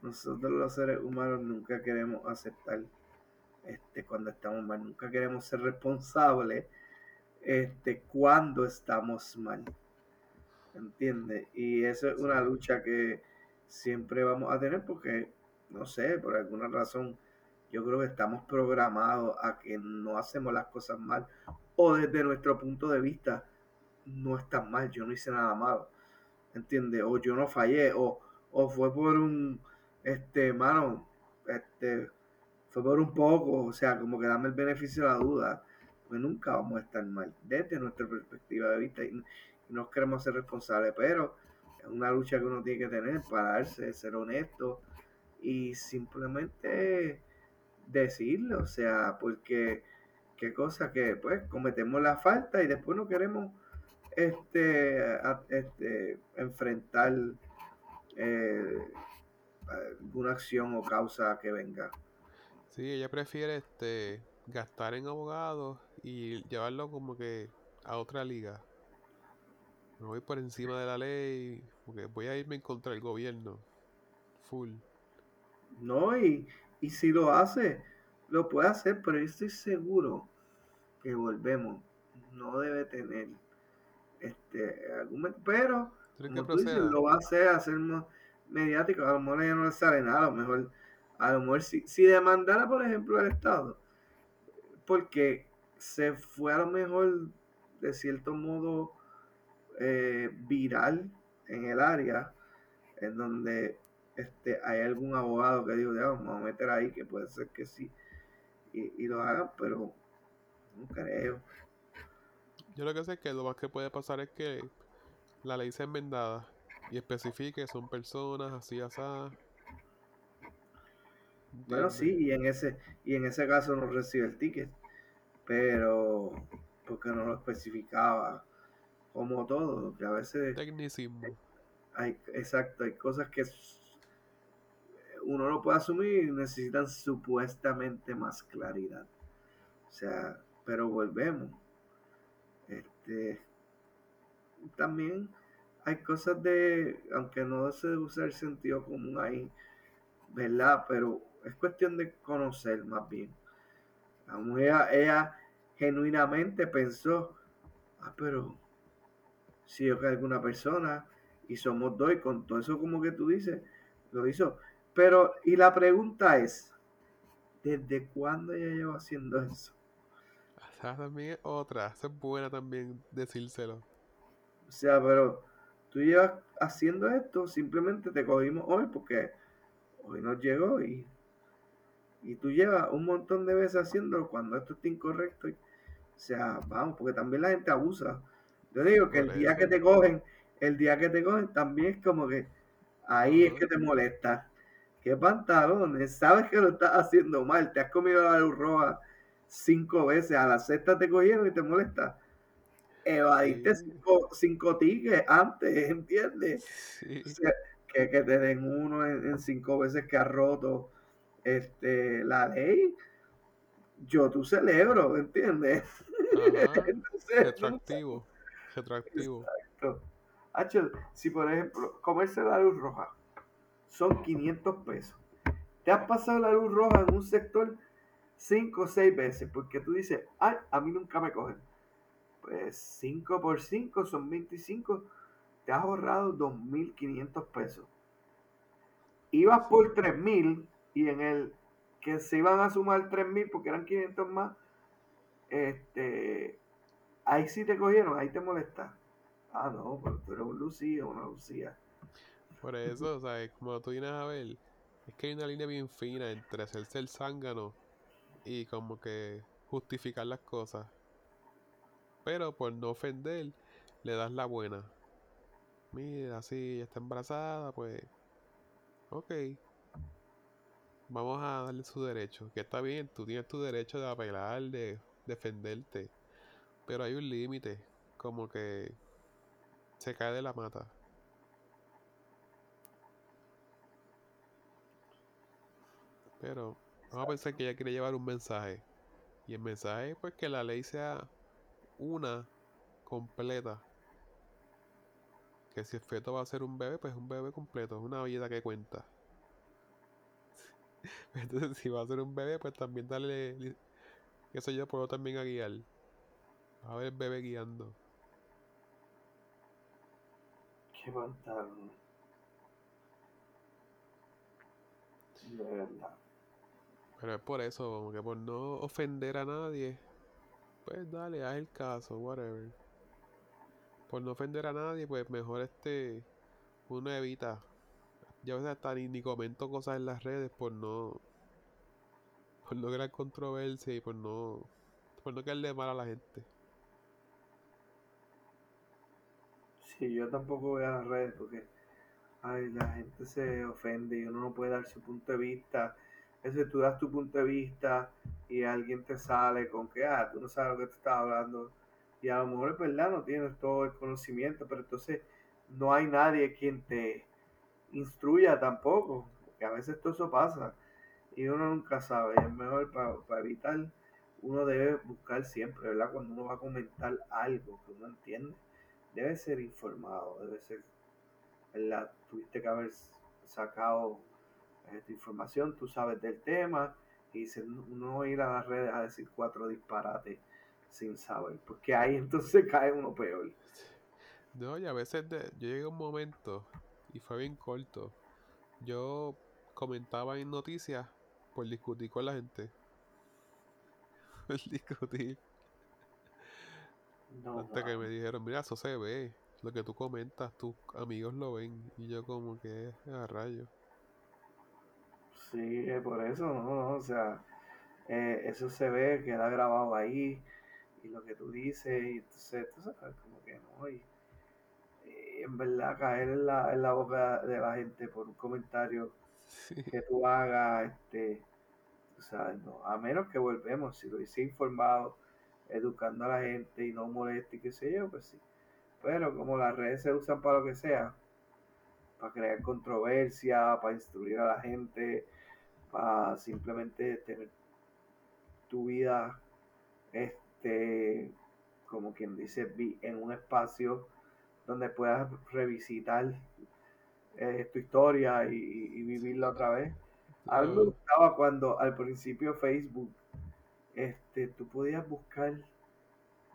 Nosotros los seres humanos nunca queremos aceptar este, cuando estamos mal. Nunca queremos ser responsables este, cuando estamos mal. ¿Entiendes? Y eso es una lucha que siempre vamos a tener porque, no sé, por alguna razón, yo creo que estamos programados a que no hacemos las cosas mal. O desde nuestro punto de vista, no está mal, yo no hice nada malo. ¿Entiendes? O yo no fallé, o, o fue por un, este, mano, este, fue por un poco, o sea, como que dame el beneficio de la duda, pues nunca vamos a estar mal desde nuestra perspectiva de vista y, no queremos ser responsables, pero es una lucha que uno tiene que tener, pararse, ser honesto y simplemente decirlo, o sea, porque qué cosa que pues cometemos la falta y después no queremos este, este enfrentar eh, alguna acción o causa que venga. Sí, ella prefiere este gastar en abogados y llevarlo como que a otra liga. Me voy por encima de la ley porque voy a irme en contra del gobierno. Full. No, y, y si lo hace, lo puede hacer, pero yo estoy seguro que volvemos. No debe tener este argumento, pero lo va a hacer, hacer más mediático. A lo mejor ya no le sale nada, a lo mejor, a lo mejor si, si demandara, por ejemplo, el Estado, porque se fue a lo mejor de cierto modo eh, viral en el área en donde este, hay algún abogado que dijo, vamos a meter ahí, que puede ser que sí, y, lo hagan, pero no creo. Yo lo que sé es que lo más que puede pasar es que la ley sea enmendada y especifique son personas así, así. Bueno, sí, y en ese y en ese caso no recibe el ticket, pero porque no lo especificaba como todo, que a veces tecnicismo. Hay, exacto, hay cosas que uno no puede asumir necesitan supuestamente más claridad. O sea, pero volvemos. Este, también hay cosas de, aunque no se usa el sentido común ahí, ¿verdad? Pero es cuestión de conocer más bien. ella, ella genuinamente pensó, ah, pero si yo que alguna persona y somos dos y con todo eso como que tú dices, lo hizo. Pero, y la pregunta es, ¿desde cuándo ella lleva haciendo eso? Esa también es otra, esa es buena también decírselo. O sea, pero tú llevas haciendo esto, simplemente te cogimos hoy porque hoy nos llegó y, y tú llevas un montón de veces haciéndolo cuando esto está incorrecto. o sea, vamos, porque también la gente abusa. Yo digo que el día que te cogen, el día que te cogen también es como que ahí es que te molesta qué pantalones, sabes que lo estás haciendo mal, te has comido la luz roja cinco veces, a la sexta te cogieron y te molesta. Evadiste cinco, cinco tickets antes, ¿entiendes? que, te den uno en, cinco veces que has roto este, la ley. Yo tú celebro, ¿entiendes? retroactivo. Retroactivo. Exacto. si por ejemplo, comerse la luz roja son 500 pesos. Te has pasado la luz roja en un sector 5 o 6 veces porque tú dices, ay, a mí nunca me cogen. Pues 5 por 5 son 25. Te has ahorrado 2.500 pesos. Ibas por 3.000 y en el que se iban a sumar 3.000 porque eran 500 más, este, ahí sí te cogieron, ahí te molesta. Ah, no, pero tú eres un Lucía una Lucía. Por eso, o sea, como tú vienes a ver, es que hay una línea bien fina entre hacerse el zángano y como que justificar las cosas. Pero por no ofender, le das la buena. Mira, sí, está embarazada, pues. Ok. Vamos a darle su derecho. Que está bien, tú tienes tu derecho de apelar, de defenderte. Pero hay un límite. Como que se cae de la mata. Pero vamos a pensar que ella quiere llevar un mensaje. Y el mensaje, pues que la ley sea una completa. Que si el feto va a ser un bebé, pues un bebé completo, es una vida que cuenta. Entonces, si va a ser un bebé, pues también darle. Eso yo puedo también a guiar. A ver el bebé guiando. Qué pantalón. De verdad. Pero es por eso, como que por no ofender a nadie. Pues dale, haz el caso, whatever. Por no ofender a nadie, pues mejor este. Uno evita. Yo a veces hasta ni, ni comento cosas en las redes por no. Por no crear controversia y por no. Por no caerle mal a la gente. Sí, yo tampoco voy a las redes porque ay, la gente se ofende y uno no puede dar su punto de vista. Es decir, tú das tu punto de vista y alguien te sale con que, ah, tú no sabes lo que te estás hablando. Y a lo mejor es verdad, no tienes todo el conocimiento, pero entonces no hay nadie quien te instruya tampoco, porque a veces todo eso pasa y uno nunca sabe. Es mejor para evitar, uno debe buscar siempre, ¿verdad? Cuando uno va a comentar algo que uno entiende debe ser informado, debe ser, ¿verdad? Tuviste que haber sacado esta información, tú sabes del tema, y no ir a las redes a decir cuatro disparates sin saber, porque ahí entonces cae uno peor. No, y a veces de, yo llegué a un momento, y fue bien corto, yo comentaba en noticias por discutir con la gente. Por discutir. Hasta que me dijeron, mira, eso se ve. Lo que tú comentas, tus amigos lo ven. Y yo como que a rayo. Sí, por eso, ¿no? O sea, eh, eso se ve, queda grabado ahí. Y lo que tú dices, y entonces, tú sabes, como que no. Y, en verdad caer en la, en la boca de la gente por un comentario que tú hagas, este, o sea, no, a menos que volvemos, si lo hice informado educando a la gente y no moleste y qué sé yo, pues sí. Pero como las redes se usan para lo que sea, para crear controversia, para instruir a la gente, para simplemente tener tu vida, este, como quien dice, en un espacio donde puedas revisitar eh, tu historia y, y, vivirla otra vez. A mí me gustaba cuando al principio Facebook este, tú podías buscar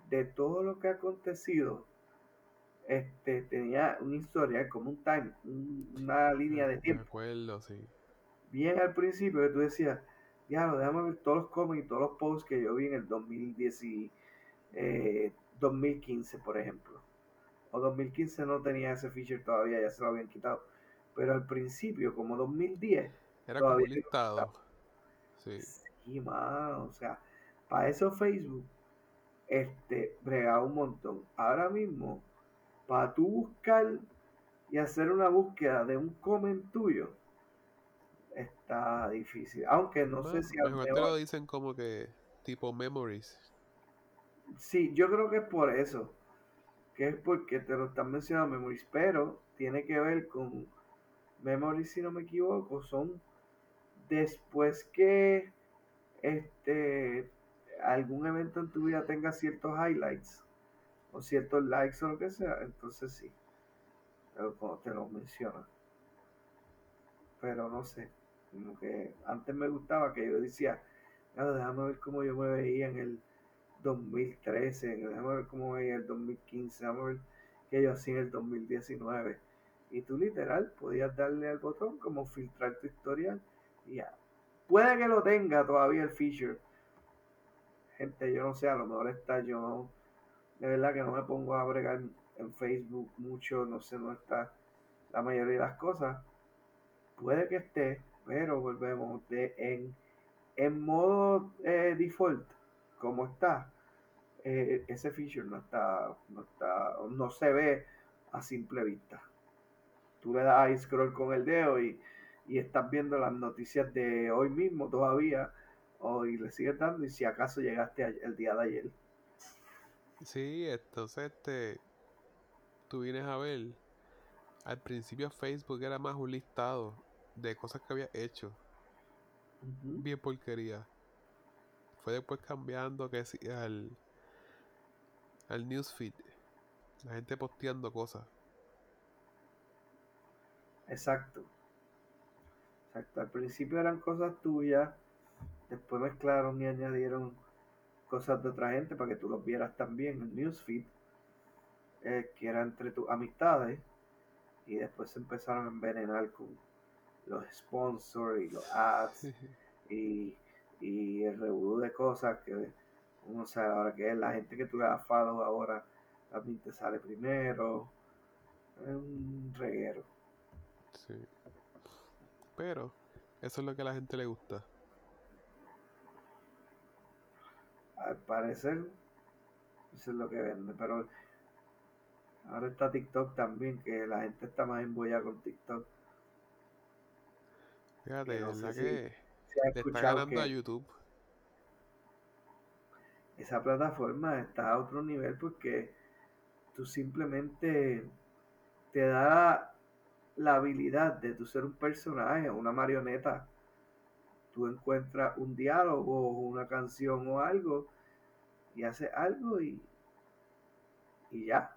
de todo lo que ha acontecido. Este, tenía una historia como un time, una línea de tiempo. acuerdo, sí. Bien al principio que tú decías, ya lo déjame ver todos los cómics y todos los posts que yo vi en el 2010 y, 2015, eh, por ejemplo. O 2015 no tenía ese feature todavía, ya se lo habían quitado. Pero al principio, como 2010, era como listado. Sí. Sí, o sea, para eso Facebook, este, brega un montón. Ahora mismo, para tú buscar y hacer una búsqueda de un comment tuyo, está difícil. Aunque no sé si... Mejor te lo dicen como que tipo memories. Sí, yo creo que es por eso. Que es porque te lo están mencionando memories. Pero tiene que ver con memories, si no me equivoco. Son después que este algún evento en tu vida tenga ciertos highlights o ciertos likes o lo que sea, entonces sí, cuando te lo mencionan. Pero no sé, como que antes me gustaba que yo decía, déjame ver cómo yo me veía en el 2013, déjame ver cómo me veía en el 2015, déjame ver qué yo hacía en el 2019. Y tú literal podías darle al botón como filtrar tu historial y ya. Puede que lo tenga todavía el feature, gente, yo no sé, a lo mejor está yo, de verdad que no me pongo a bregar en Facebook mucho, no sé, no está la mayoría de las cosas. Puede que esté, pero volvemos de en, en modo eh, default, como está, eh, ese feature no está, no está, no se ve a simple vista. Tú le das ahí scroll con el dedo y, y estás viendo las noticias de hoy mismo todavía o y le sigues dando y si acaso llegaste el día de ayer. Sí, entonces este, tú vienes a ver, al principio Facebook era más un listado de cosas que había hecho. bien porquería. Fue después cambiando que sí, al, al newsfeed. La gente posteando cosas. Exacto. Exacto. Al principio eran cosas tuyas, después mezclaron y añadieron cosas de otra gente para que tú los vieras también en newsfeed, eh, que era entre tus amistades, y después se empezaron a envenenar con los sponsors y los ads y, y el revuelo de cosas que uno sabe ahora que es la gente que tú le das follow ahora también te sale primero. Es un reguero. Sí. Pero eso es lo que a la gente le gusta. Al parecer, eso es lo que vende. Pero ahora está TikTok también, que la gente está más embollada con TikTok. Fíjate, no sé si- Si le está ganando a YouTube. esa plataforma está a otro nivel porque tú simplemente te da la habilidad de tú ser un personaje, una marioneta. Tú encuentras un diálogo una canción o algo y haces algo y, y ya.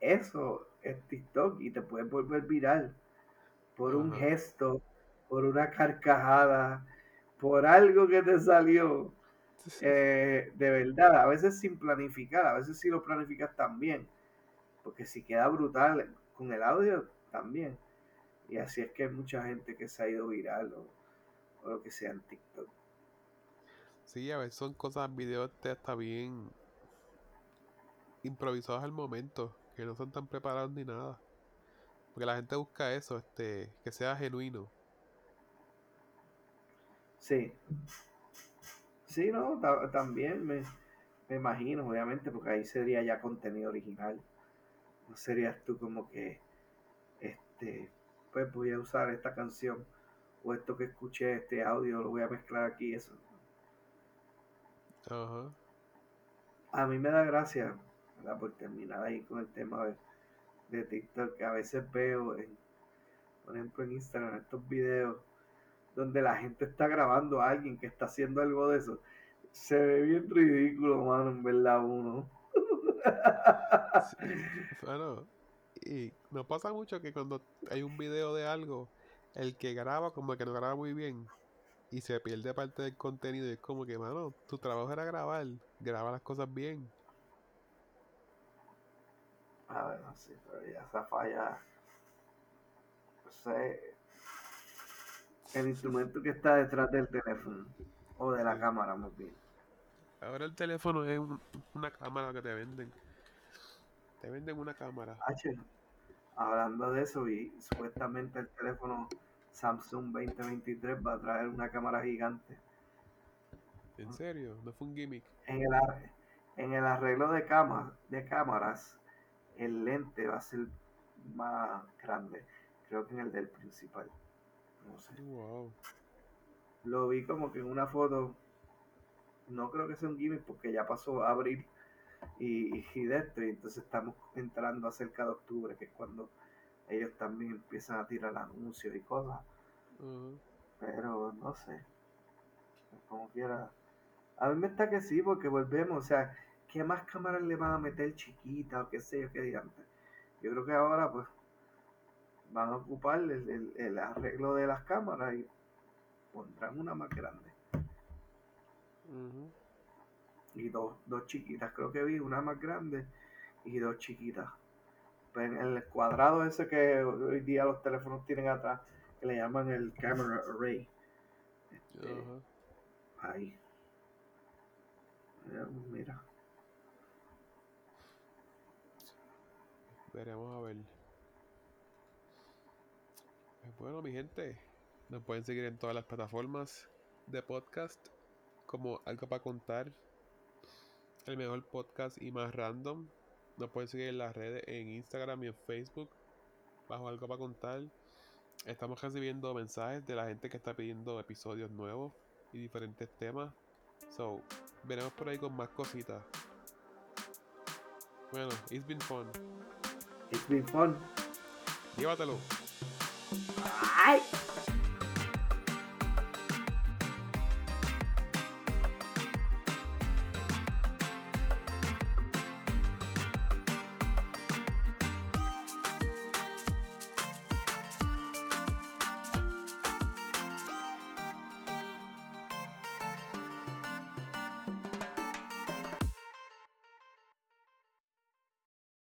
Eso es TikTok y te puedes volver viral por un gesto, por una carcajada, por algo que te salió. Eh, de verdad, a veces sin planificar, a veces si lo planificas también, porque si queda brutal con el audio también. Y así es que hay mucha gente que se ha ido viral o, o lo que sea en TikTok. Sí, a veces son cosas, videos de hasta bien improvisados al momento, que no son tan preparados ni nada. Porque la gente busca eso, este, que sea genuino. Sí. Sí, no, ta- también me, me imagino, obviamente, porque ahí sería ya contenido original. No serías tú como que, este, pues voy a usar esta canción o esto que escuché, este audio, lo voy a mezclar aquí, eso. Ajá. A mí me da gracia, ¿verdad? por terminar ahí con el tema de, de TikTok, que a veces veo, en, por ejemplo, en Instagram, estos videos donde la gente está grabando a alguien que está haciendo algo de eso. Se ve bien ridículo, mano, en verdad, uno. Bueno, y nos pasa mucho que cuando hay un video de algo, el que graba como que no graba muy bien y se pierde parte del contenido y es como que, mano, tu trabajo era grabar, graba las cosas bien. A ver, no sé, pero ya esa falla. No sé. El instrumento que está detrás del teléfono. O de la cámara, más bien. Ahora el teléfono es un- una cámara que te venden. Te venden una cámara. H, hablando de eso, y supuestamente el teléfono Samsung 2023 va a traer una cámara gigante. ¿En serio? No fue un gimmick. En el, en el arreglo de, cama, de cámaras, el lente va a ser más grande. Creo que en el del principal. No sé. Wow. Lo vi como que en una foto. No creo que sea un gimmick porque ya pasó abril y, y de esto. Y entonces estamos entrando a cerca de octubre, que es cuando ellos también empiezan a tirar anuncios y cosas. Pero no sé. Como quiera. A mí me está que sí, porque volvemos. O sea, ¿qué más cámaras le van a meter chiquitas o qué sé yo qué digan? Yo creo que ahora, pues, van a ocupar el, el- el arreglo de las cámaras y pondrán una más grande. Y dos, dos chiquitas. Creo que vi una más grande y dos chiquitas. Pero en el cuadrado ese que hoy día los teléfonos tienen atrás, que le llaman el camera array. Este. Ahí. Mira, Veremos a ver. Pues bueno, mi gente, nos pueden seguir en todas las plataformas de podcast como Algo para Contar, el mejor podcast y más random. Nos pueden seguir en las redes, en Instagram y en Facebook, bajo Algo para Contar. Estamos recibiendo mensajes de la gente que está pidiendo episodios nuevos y diferentes temas. So, veremos por ahí con más cositas. Bueno, it's been fun. It's been fun. Llévatelo. Ay.